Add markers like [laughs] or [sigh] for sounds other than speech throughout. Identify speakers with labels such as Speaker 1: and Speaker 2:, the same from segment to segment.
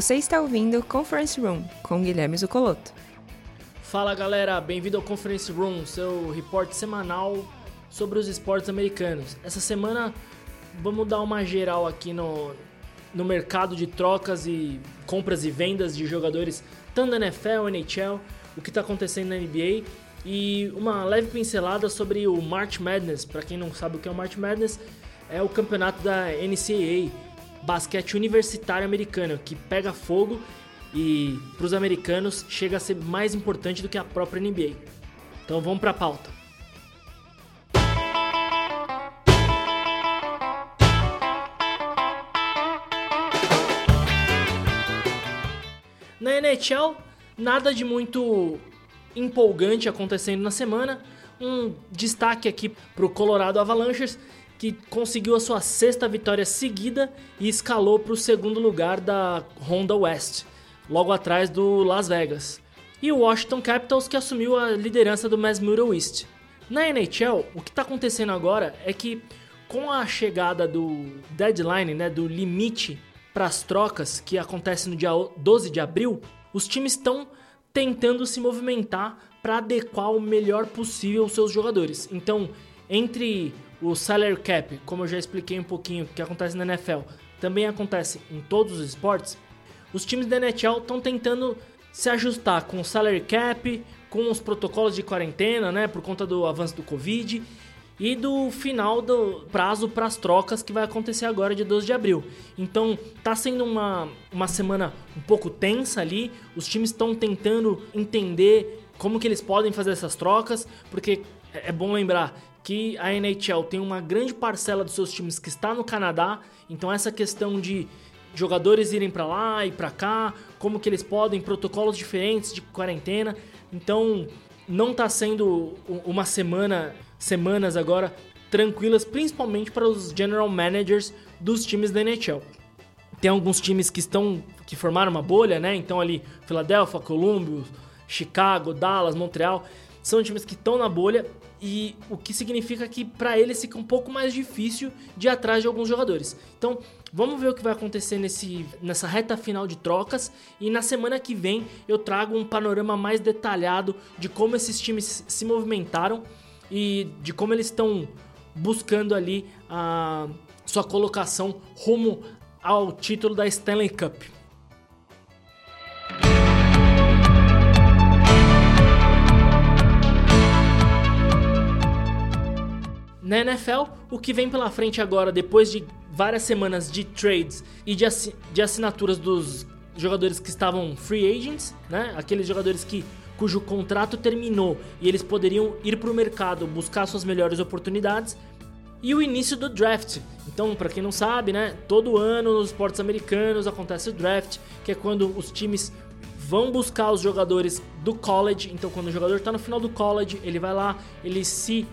Speaker 1: Você está ouvindo Conference Room com Guilherme Zucoloto.
Speaker 2: Fala galera, bem-vindo ao Conference Room, seu reporte semanal sobre os esportes americanos. Essa semana vamos dar uma geral aqui no, no mercado de trocas e compras e vendas de jogadores, tanto da NFL, NHL, o que está acontecendo na NBA e uma leve pincelada sobre o March Madness. Para quem não sabe o que é o March Madness, é o campeonato da NCAA, basquete universitário americano, que pega fogo e para os americanos chega a ser mais importante do que a própria NBA. Então vamos para a pauta. Na NHL, nada de muito empolgante acontecendo na semana. Um destaque aqui para o Colorado Avalanches, que conseguiu a sua sexta vitória seguida e escalou para o segundo lugar da Honda West, logo atrás do Las Vegas. E o Washington Capitals, que assumiu a liderança do Masmura East. Na NHL, o que está acontecendo agora é que com a chegada do deadline, né, do limite para as trocas que acontece no dia 12 de abril, os times estão tentando se movimentar para adequar o melhor possível os seus jogadores. Então, entre o salary cap, como eu já expliquei um pouquinho que acontece na NFL, também acontece em todos os esportes, os times da NHL estão tentando se ajustar com o salary cap, com os protocolos de quarentena, né, por conta do avanço do Covid e do final do prazo para as trocas que vai acontecer agora de 12 de abril. Então tá sendo uma, uma semana um pouco tensa ali, os times estão tentando entender como que eles podem fazer essas trocas, porque é, é bom lembrar que a NHL tem uma grande parcela dos seus times que está no Canadá, então essa questão de jogadores irem para lá e para cá, como que eles podem, protocolos diferentes de quarentena. Então, não está sendo uma semana semanas agora tranquilas, principalmente para os general managers dos times da NHL. Tem alguns times que estão que formaram uma bolha, né? Então ali Philadelphia, Columbus, Chicago, Dallas, Montreal, são times que estão na bolha e o que significa que para eles fica um pouco mais difícil de ir atrás de alguns jogadores. Então, vamos ver o que vai acontecer nesse, nessa reta final de trocas e na semana que vem eu trago um panorama mais detalhado de como esses times se movimentaram e de como eles estão buscando ali a sua colocação rumo ao título da Stanley Cup. Na NFL, o que vem pela frente agora, depois de várias semanas de trades e de, de assinaturas dos jogadores que estavam free agents, né? Aqueles jogadores que cujo contrato terminou e eles poderiam ir para o mercado buscar suas melhores oportunidades. E o início do draft. Então, para quem não sabe, né, todo ano nos esportes americanos acontece o draft, que é quando os times vão buscar os jogadores do college. Então, quando o jogador está no final do college, ele vai lá, ele se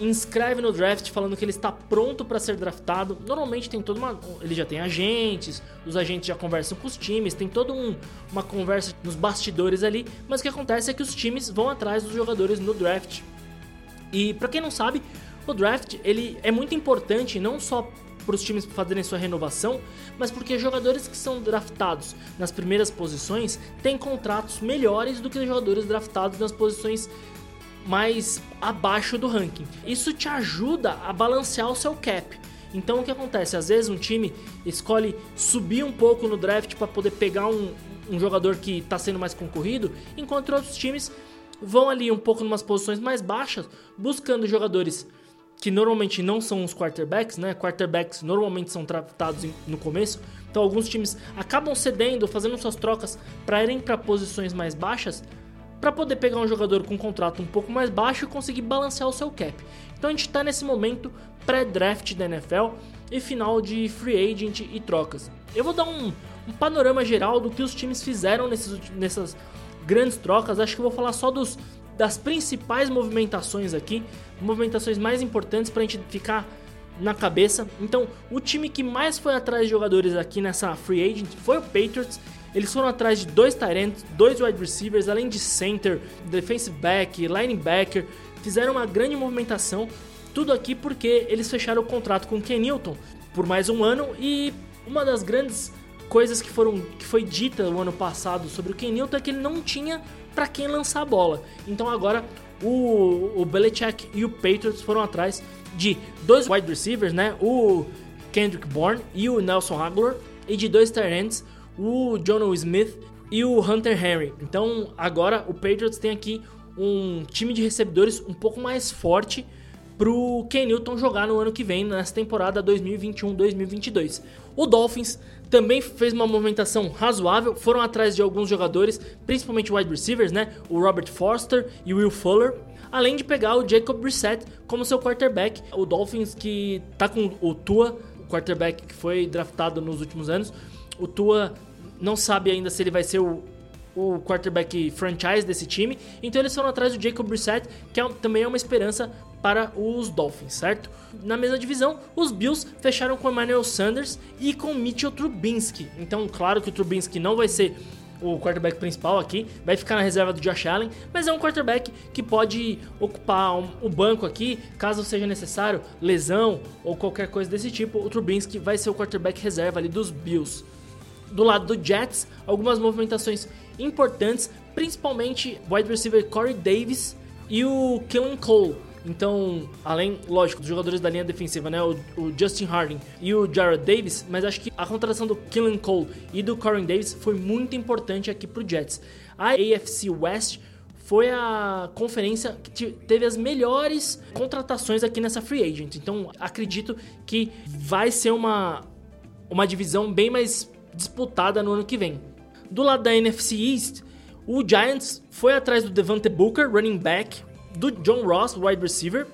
Speaker 2: inscreve no draft falando que ele está pronto para ser draftado. Normalmente tem toda uma. Ele já tem agentes, os agentes já conversam com os times, tem toda um, uma conversa nos bastidores ali. Mas o que acontece é que os times vão atrás dos jogadores no draft. E para quem não sabe, o draft ele é muito importante não só para os times fazerem sua renovação, mas porque jogadores que são draftados nas primeiras posições têm contratos melhores do que jogadores draftados nas posições mais abaixo do ranking. Isso te ajuda a balancear o seu cap. Então o que acontece? Às vezes um time escolhe subir um pouco no draft para poder pegar um, um jogador que está sendo mais concorrido, enquanto outros times vão ali um pouco em umas posições mais baixas, buscando jogadores que normalmente não são os quarterbacks, né? Quarterbacks normalmente são tratados no começo, então alguns times acabam cedendo, fazendo suas trocas para irem para posições mais baixas para poder pegar um jogador com um contrato um pouco mais baixo e conseguir balancear o seu cap. Então a gente está nesse momento pré-draft da NFL e final de free agent e trocas. Eu vou dar um, um panorama geral do que os times fizeram nesses, nessas grandes trocas. Acho que vou falar só dos, das principais movimentações aqui, movimentações mais importantes para a gente ficar na cabeça. Então, o time que mais foi atrás de jogadores aqui nessa free agent foi o Patriots. Eles foram atrás de dois tight dois wide receivers, além de center, defensive back, linebacker. Fizeram uma grande movimentação. Tudo aqui porque eles fecharam o contrato com o Ken Newton por mais um ano e uma das grandes coisas que foram que foi dita o ano passado sobre o Ken Newton é que ele não tinha para quem lançar a bola. Então agora o, o Belichick e o Patriots foram atrás de dois wide receivers, né? O Kendrick Bourne e o Nelson Aguilar e de dois tight o John Smith e o Hunter Henry. Então agora o Patriots tem aqui um time de recebedores um pouco mais forte pro Ken Newton jogar no ano que vem, nessa temporada 2021-2022. O Dolphins também fez uma movimentação razoável, foram atrás de alguns jogadores, principalmente wide receivers, né? O Robert Foster e o Will Fuller, além de pegar o Jacob Brissett como seu quarterback. O Dolphins que tá com o Tua, o quarterback que foi draftado nos últimos anos. O Tua não sabe ainda se ele vai ser o, o quarterback franchise desse time. Então eles foram atrás do Jacob Brissett, que é, também é uma esperança para os Dolphins, certo? Na mesma divisão, os Bills fecharam com Emmanuel Sanders e com Mitchell Trubisky. Então, claro que o Trubisky não vai ser o quarterback principal aqui, vai ficar na reserva do Josh Allen, mas é um quarterback que pode ocupar um, o banco aqui, caso seja necessário, lesão ou qualquer coisa desse tipo, o Trubisky vai ser o quarterback reserva ali dos Bills. Do lado do Jets, algumas movimentações importantes, principalmente wide receiver Corey Davis e o Kellen Cole. Então, além, lógico, dos jogadores da linha defensiva, né? O, o, Justin Harding e o Jared Davis, mas acho que a contratação do Kellen Cole e do Corey Davis foi muito importante aqui pro Jets. A AFC West foi a conferência que teve as melhores contratações aqui nessa free agent. Então, acredito que vai ser uma, uma divisão bem mais disputada no ano que vem. Do lado da NFC East, o Giants foi atrás do Devante Booker, running back, do John Ross, wide receiver,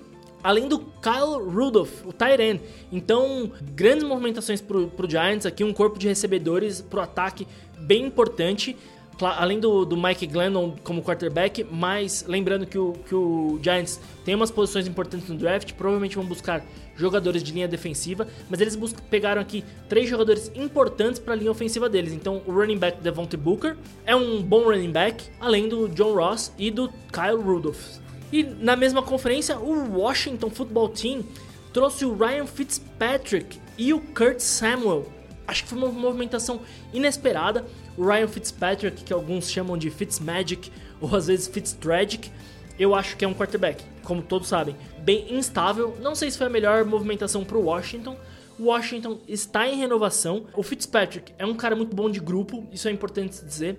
Speaker 2: além do Kyle Rudolph, o end. Então, grandes movimentações pro, pro Giants aqui, um corpo de recebedores pro ataque bem importante. Além do, do Mike Glennon como quarterback, mas lembrando que o, que o Giants tem umas posições importantes no draft, provavelmente vão buscar jogadores de linha defensiva, mas eles pegaram aqui três jogadores importantes para a linha ofensiva deles. Então, o running back Devontae Booker é um bom running back, além do John Ross e do Kyle Rudolph. E na mesma conferência, o Washington Football Team trouxe o Ryan Fitzpatrick e o Kurt Samuel. Acho que foi uma movimentação inesperada. O Ryan Fitzpatrick, que alguns chamam de Fitzmagic ou às vezes Fitztragic, eu acho que é um quarterback, como todos sabem, bem instável. Não sei se foi a melhor movimentação para o Washington. Washington está em renovação. O Fitzpatrick é um cara muito bom de grupo, isso é importante dizer.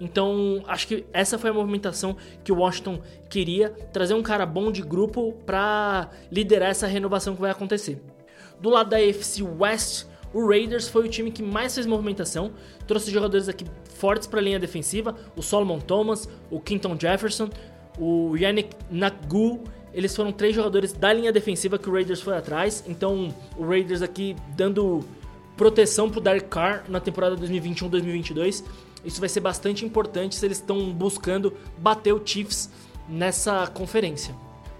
Speaker 2: Então, acho que essa foi a movimentação que o Washington queria, trazer um cara bom de grupo para liderar essa renovação que vai acontecer. Do lado da AFC West, o Raiders foi o time que mais fez movimentação, trouxe jogadores aqui fortes para a linha defensiva, o Solomon Thomas, o Quinton Jefferson, o Yannick Nagu, eles foram três jogadores da linha defensiva que o Raiders foi atrás, então o Raiders aqui dando proteção pro Derek Carr na temporada 2021-2022 isso vai ser bastante importante se eles estão buscando bater o Chiefs nessa conferência.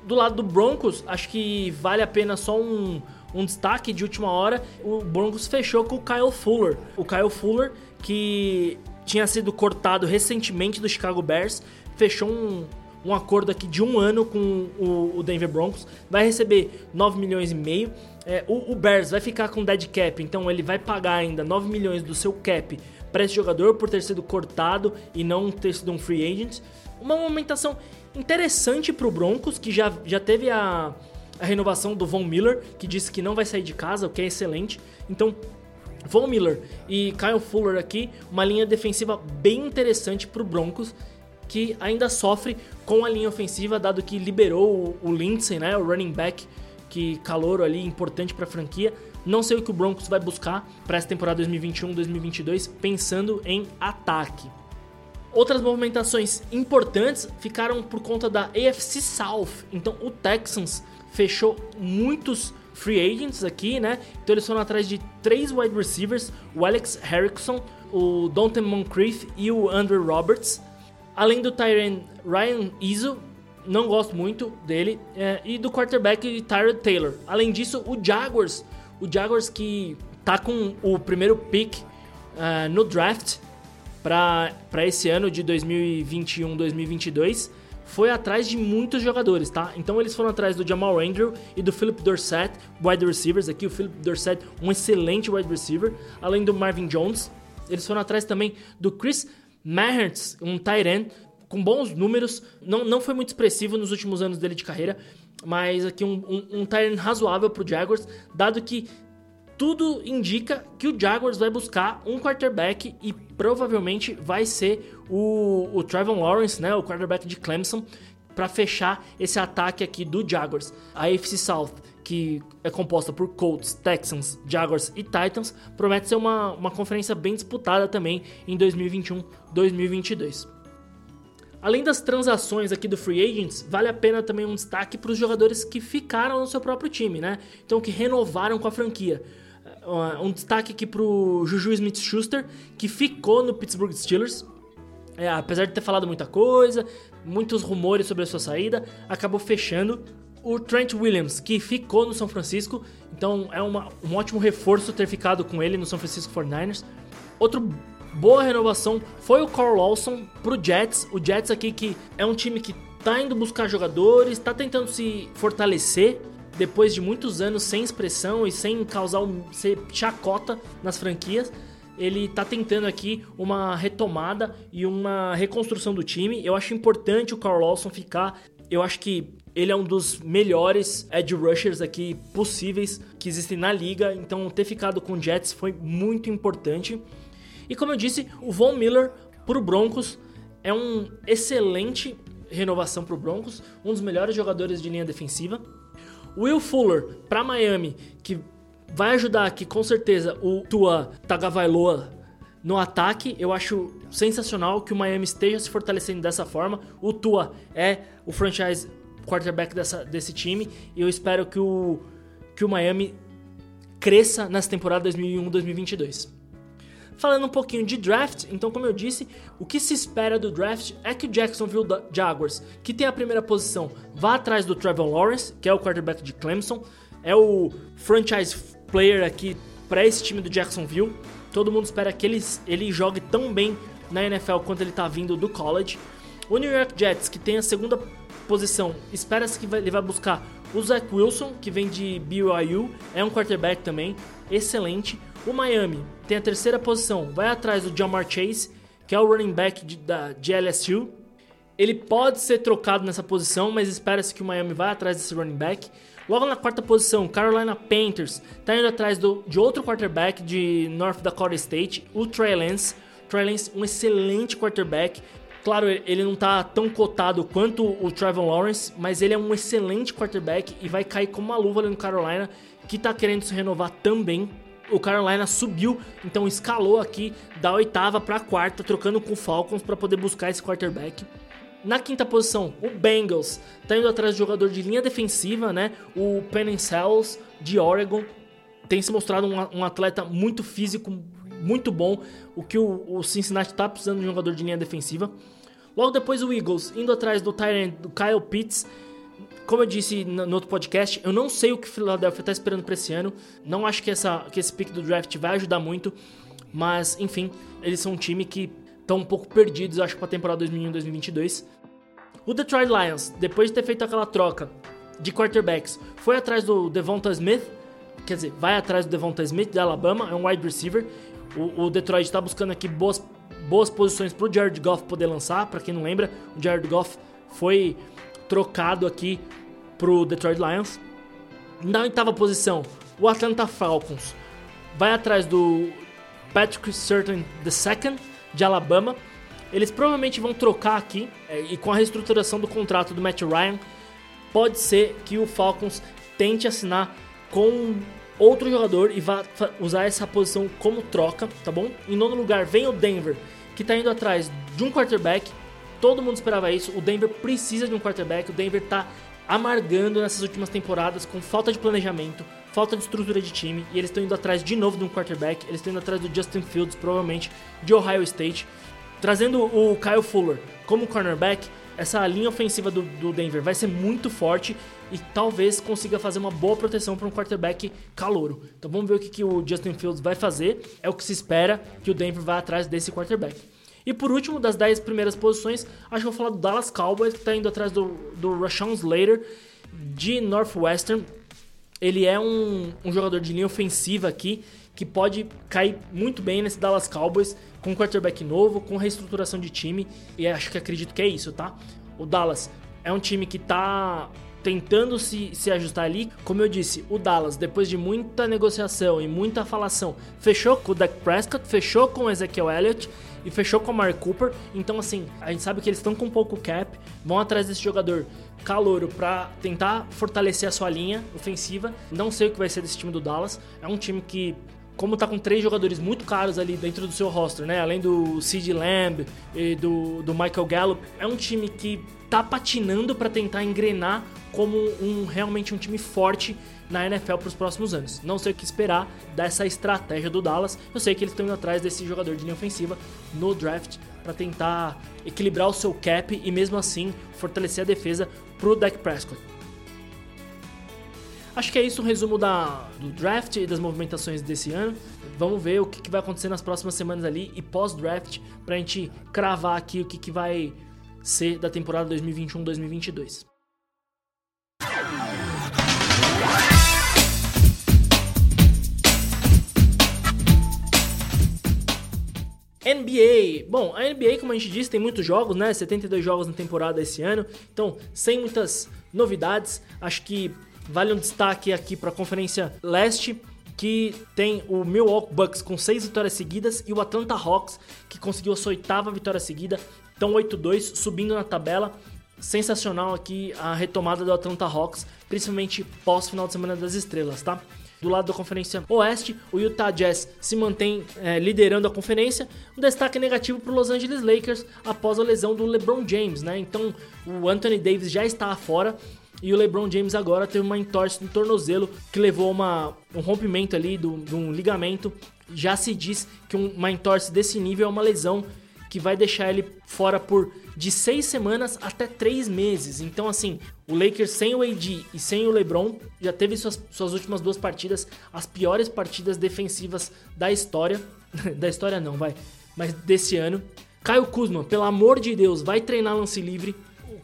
Speaker 2: Do lado do Broncos, acho que vale a pena só um, um destaque de última hora. O Broncos fechou com o Kyle Fuller. O Kyle Fuller, que tinha sido cortado recentemente do Chicago Bears, fechou um, um acordo aqui de um ano com o, Denver Broncos. Vai receber 9 milhões e meio. É, o, o Bears vai ficar com dead cap, então ele vai pagar ainda 9 milhões do seu cap para esse jogador por ter sido cortado e não ter sido um free agent. Uma movimentação interessante para o Broncos, que já, já teve a, a renovação do Von Miller, que disse que não vai sair de casa, o que é excelente. Então, Von Miller e Kyle Fuller aqui, uma linha defensiva bem interessante para o Broncos, que ainda sofre com a linha ofensiva, dado que liberou o, o Lindsay, né, o running back, que calor ali importante para a franquia. Não sei o que o Broncos vai buscar para essa temporada 2021-2022, pensando em ataque. Outras movimentações importantes ficaram por conta da AFC South. Então o Texans fechou muitos free agents aqui, né? Então eles foram atrás de três wide receivers: o Alex Harrison, o Dante Moncrief e o Andrew Roberts. Além do Tyron Ryan Izzo, não gosto muito dele, é, e do quarterback Tyrod Taylor. Além disso, o Jaguars o Jaguars que tá com o primeiro pick uh, no draft para esse ano de 2021-2022 foi atrás de muitos jogadores, tá? Então eles foram atrás do Jamal Andrew e do Philip Dorsett, wide receivers aqui. O Philip Dorsett, um excelente wide receiver, além do Marvin Jones Eles foram atrás também do Chris Mahertz, um tight end, com bons números. Não, não foi muito expressivo nos últimos anos dele de carreira, mas aqui um, um, um tight end razoável pro Jaguars, dado que tudo indica que o Jaguars vai buscar um quarterback e provavelmente vai ser o, o Trevor Lawrence, né, o quarterback de Clemson, para fechar esse ataque aqui do Jaguars. A AFC South, que é composta por Colts, Texans, Jaguars e Titans, promete ser uma, uma conferência bem disputada também em 2021-2022. Além das transações aqui do Free Agents, vale a pena também um destaque para os jogadores que ficaram no seu próprio time, né? Então, que renovaram com a franquia. Um destaque aqui para o Juju Smith-Schuster, que ficou no Pittsburgh Steelers. É, apesar de ter falado muita coisa, muitos rumores sobre a sua saída, acabou fechando. O Trent Williams, que ficou no São Francisco, então é uma, um ótimo reforço ter ficado com ele no São Francisco 49ers. Outro boa renovação foi o Carl Lawson pro Jets. O Jets aqui que é um time que tá indo buscar jogadores, tá tentando se fortalecer depois de muitos anos sem expressão e sem causar um, ser chacota nas franquias ele tá tentando aqui uma retomada e uma reconstrução do time. Eu acho importante o Carl Lawson ficar. Eu acho que ele é um dos melhores edge rushers aqui possíveis que existem na liga, então ter ficado com o Jets foi muito importante. E como eu disse, o Von Miller pro Broncos é um excelente renovação pro Broncos, um dos melhores jogadores de linha defensiva. Will Fuller para Miami, que vai ajudar aqui com certeza o Tua Tagovailoa no ataque. Eu acho sensacional que o Miami esteja se fortalecendo dessa forma. O Tua é o franchise quarterback dessa, desse time e eu espero que o, que o Miami cresça nessa temporada 2001-2022. Falando um pouquinho de draft, então como eu disse, o que se espera do draft é que o Jacksonville Jaguars, que tem a primeira posição, vá atrás do Trevor Lawrence, que é o quarterback de Clemson, é o franchise player aqui para esse time do Jacksonville. Todo mundo espera que ele, ele jogue tão bem na NFL quanto ele está vindo do college. O New York Jets, que tem a segunda posição, espera-se que ele vai buscar o Zach Wilson, que vem de BYU, é um quarterback também, excelente. O Miami tem a terceira posição, vai atrás do Jamar Chase, que é o running back de, da, de LSU. Ele pode ser trocado nessa posição, mas espera-se que o Miami vá atrás desse running back. Logo na quarta posição, Carolina Panthers está indo atrás do, de outro quarterback de North Dakota State, o Trey Lance. Trey Lance, um excelente quarterback. Claro, ele não está tão cotado quanto o Trevor Lawrence, mas ele é um excelente quarterback e vai cair como uma luva ali no Carolina, que está querendo se renovar também. O Carolina subiu, então escalou aqui da oitava para quarta, trocando com o Falcons para poder buscar esse quarterback. Na quinta posição, o Bengals tá indo atrás de jogador de linha defensiva, né? O Penn Cells de Oregon tem se mostrado um, um, atleta muito físico, muito bom. O que o, o Cincinnati tá precisando de um jogador de linha defensiva. Logo depois o Eagles indo atrás do Tyrant do Kyle Pitts. Como eu disse no, outro podcast, eu não sei o que o Philadelphia tá esperando para esse ano. Não acho que, essa, que esse pick do draft vai ajudar muito. Mas, enfim, eles são um time que estão um pouco perdidos, acho, para a temporada 2021-2022. O Detroit Lions, depois de ter feito aquela troca de quarterbacks, foi atrás do Devonta Smith, quer dizer, vai atrás do Devonta Smith de Alabama, é um wide receiver. O, o Detroit está buscando aqui boas, boas posições para o Jared Goff poder lançar. Para quem não lembra, o Jared Goff foi trocado aqui para o Detroit Lions. Na oitava posição, o Atlanta Falcons vai atrás do Patrick Surtain II de Alabama. Eles provavelmente vão trocar aqui é, e com a reestruturação do contrato do Matt Ryan, pode ser que o Falcons tente assinar com outro jogador e vá usar essa posição como troca, tá bom? Em nono lugar vem o Denver, que está indo atrás de um quarterback. Todo mundo esperava isso. O Denver precisa de um quarterback. O Denver está amargando nessas últimas temporadas com falta de planejamento, falta de estrutura de time e eles estão indo atrás de novo de um quarterback. Eles estão indo atrás do Justin Fields, provavelmente de Ohio State. Trazendo o Kyle Fuller como cornerback, essa linha ofensiva do, do, Denver vai ser muito forte e talvez consiga fazer uma boa proteção para um quarterback calouro. Então vamos ver o que, que, o Justin Fields vai fazer. É o que se espera que o Denver vá atrás desse quarterback. E por último, das 10 primeiras posições, acho que vou falar do Dallas Cowboys, que está indo atrás do, do Rashawn Slater de Northwestern. Ele é um, um jogador de linha ofensiva aqui que pode cair muito bem nesse Dallas Cowboys com um quarterback novo, com reestruturação de time, e acho que acredito que é isso, tá? O Dallas é um time que tá tentando se, se ajustar ali. Como eu disse, o Dallas, depois de muita negociação e muita falação, fechou com o Dak Prescott, fechou com o Ezekiel Elliott e fechou com o Mark Cooper. Então, assim, a gente sabe que eles estão com pouco cap, vão atrás desse jogador calouro para tentar fortalecer a sua linha ofensiva. Não sei o que vai ser desse time do Dallas. É um time que como tá com três jogadores muito caros ali dentro do seu roster, né? Além do Sid Lamb e do, do Michael Gallup, é um time que tá patinando para tentar engrenar como um realmente um time forte na NFL para os próximos anos. Não sei o que esperar dessa estratégia do Dallas. Eu sei que eles estão indo atrás desse jogador de linha ofensiva no draft para tentar equilibrar o seu cap e mesmo assim fortalecer a defesa pro Dak Prescott. Acho que é isso o resumo da, do draft e das movimentações desse ano. Vamos ver o que, que vai acontecer nas próximas semanas ali e pós-draft para a gente cravar aqui o que, que vai ser da temporada 2021-2022. NBA. Bom, a NBA, como a gente disse, tem muitos jogos, né? 72 jogos na temporada esse ano. Então, sem muitas novidades. Acho que vale um destaque aqui para a Conferência Leste, que tem o Milwaukee Bucks com 6 vitórias seguidas e o Atlanta Hawks, que conseguiu a sua oitava vitória seguida. Então, 8-2, subindo na tabela. Sensacional aqui a retomada do Atlanta Hawks, principalmente pós final de semana das estrelas, tá? Do lado da Conferência Oeste, o Utah Jazz se mantém é, liderando a conferência. Um destaque negativo para o Los Angeles Lakers após a lesão do LeBron James, né? Então o Anthony Davis já está fora e o LeBron James agora teve uma entorse no tornozelo que levou uma, um rompimento ali de um ligamento. Já se diz que uma entorse desse nível é uma lesão que vai deixar ele fora por de seis semanas até três meses. Então, assim, o Lakers sem o AD e sem o LeBron já teve suas, suas últimas duas partidas, as piores partidas defensivas da história. [laughs] da história não, vai, mas desse ano. Caio Kuzma, pelo amor de Deus, vai treinar lance livre.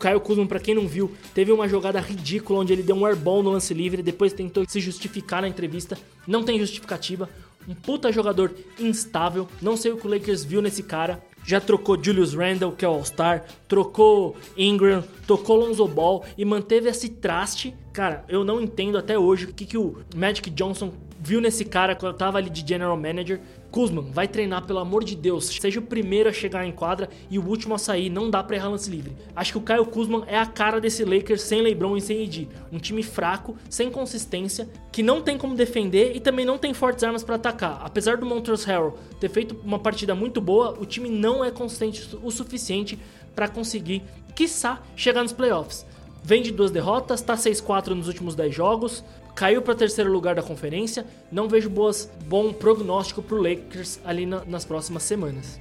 Speaker 2: Caio Kuzma, para quem não viu, teve uma jogada ridícula onde ele deu um airball no lance livre, depois tentou se justificar na entrevista. Não tem justificativa. Um puta jogador instável. Não sei o que o Lakers viu nesse cara já trocou Julius Randle, que é o All-Star, trocou Ingram, tocou Lonzo Ball e manteve esse traste. Cara, eu não entendo até hoje o que, que o Magic Johnson viu nesse cara quando tava ali de general manager. Kuzman, vai treinar, pelo amor de Deus. Seja o primeiro a chegar em quadra e o último a sair. Não dá pra errar lance livre. Acho que o Kyle Kuzman é a cara desse Lakers sem LeBron e sem AD. Um time fraco, sem consistência, que não tem como defender e também não tem fortes armas para atacar. Apesar do Montrezl Harrell ter feito uma partida muito boa, o time não é consistente o suficiente para conseguir, quiçá, chegar nos playoffs. Vem de duas derrotas, tá 6-4 nos últimos 10 jogos, caiu para terceiro lugar da conferência. Não vejo boas, bom prognóstico para o Lakers ali na, nas próximas semanas.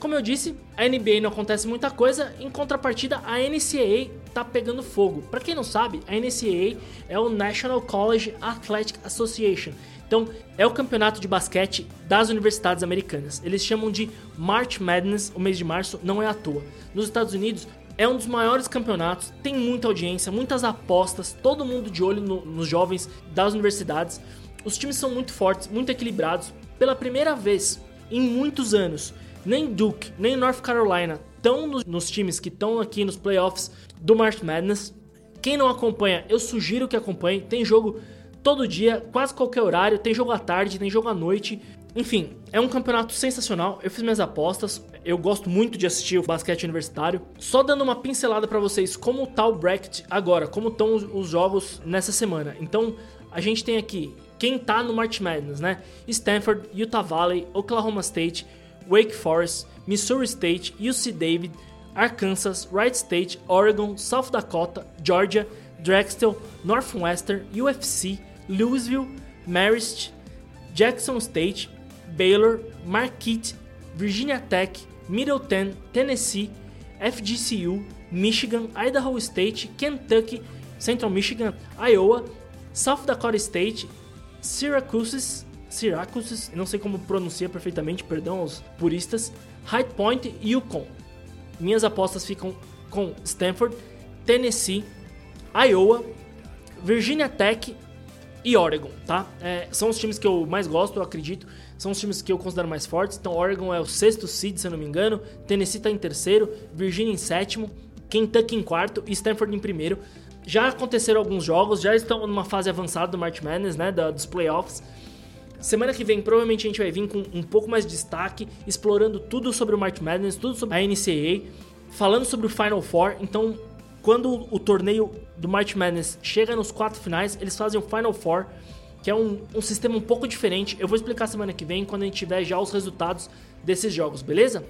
Speaker 2: Como eu disse, a NBA não acontece muita coisa, em contrapartida a NCAA tá pegando fogo. Para quem não sabe, a NCAA é o National College Athletic Association. Então, é o campeonato de basquete das universidades americanas. Eles chamam de March Madness, o mês de março, não é à toa. Nos Estados Unidos, é um dos maiores campeonatos, tem muita audiência, muitas apostas, todo mundo de olho no, nos jovens das universidades. Os times são muito fortes, muito equilibrados. Pela primeira vez em muitos anos, nem Duke, nem North Carolina estão nos, nos times que estão aqui nos playoffs do March Madness. Quem não acompanha, eu sugiro que acompanhe. Tem jogo todo dia, quase qualquer horário, tem jogo à tarde, tem jogo à noite. Enfim, é um campeonato sensacional. Eu fiz minhas apostas. Eu gosto muito de assistir o basquete universitário. Só dando uma pincelada para vocês como tá o bracket agora, como estão os jogos nessa semana. Então, a gente tem aqui quem tá no March Madness, né? Stanford, Utah Valley, Oklahoma State, Wake Forest, Missouri State, UC David, Arkansas, Wright State, Oregon, South Dakota, Georgia, Drexel, Northwestern, UFC, Louisville, Marist, Jackson State, Baylor, Marquette, Virginia Tech, Middleton, Tennessee, FGCU, Michigan, Idaho State, Kentucky, Central Michigan, Iowa, South Dakota State, Syracuse, Syracuse, não sei como pronuncia perfeitamente, perdão aos puristas, High Point e Yukon. Minhas apostas ficam com Stanford, Tennessee, Iowa, Virginia Tech, e Oregon, tá? É, são os times que eu mais gosto, eu acredito. São os times que eu considero mais fortes. Então, Oregon é o sexto seed, se eu não me engano. Tennessee tá em terceiro. Virginia em sétimo. Kentucky em quarto. E Stanford em primeiro. Já aconteceram alguns jogos, já estão numa fase avançada do March Madness, né? Da, dos playoffs. Semana que vem, provavelmente a gente vai vir com um pouco mais de destaque, explorando tudo sobre o March Madness, tudo sobre a NCAA, falando sobre o Final Four. Então, quando o torneio do March Madness chega nos quatro finais, eles fazem o Final Four, que é um, um sistema um pouco diferente. Eu vou explicar semana que vem, quando a gente tiver já os resultados desses jogos, beleza?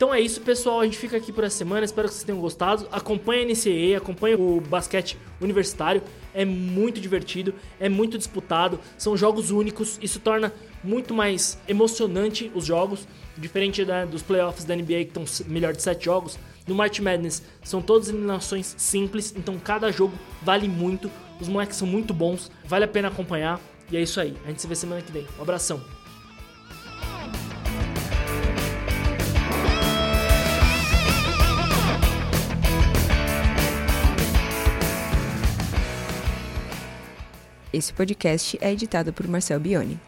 Speaker 2: Então é isso, pessoal. A gente fica aqui por essa semana. Espero que vocês tenham gostado. Acompanhe a NCAA, acompanhe o basquete universitário. É muito divertido, é muito disputado. São jogos únicos. Isso torna muito mais emocionante os jogos, diferente né, dos playoffs da NBA que estão melhor de sete jogos. No March Madness são todas eliminações simples, então cada jogo vale muito. Os moleques são muito bons, vale a pena acompanhar. E é isso aí. A gente se vê semana que vem. Um abração.
Speaker 1: Esse podcast é editado por Marcel Bione.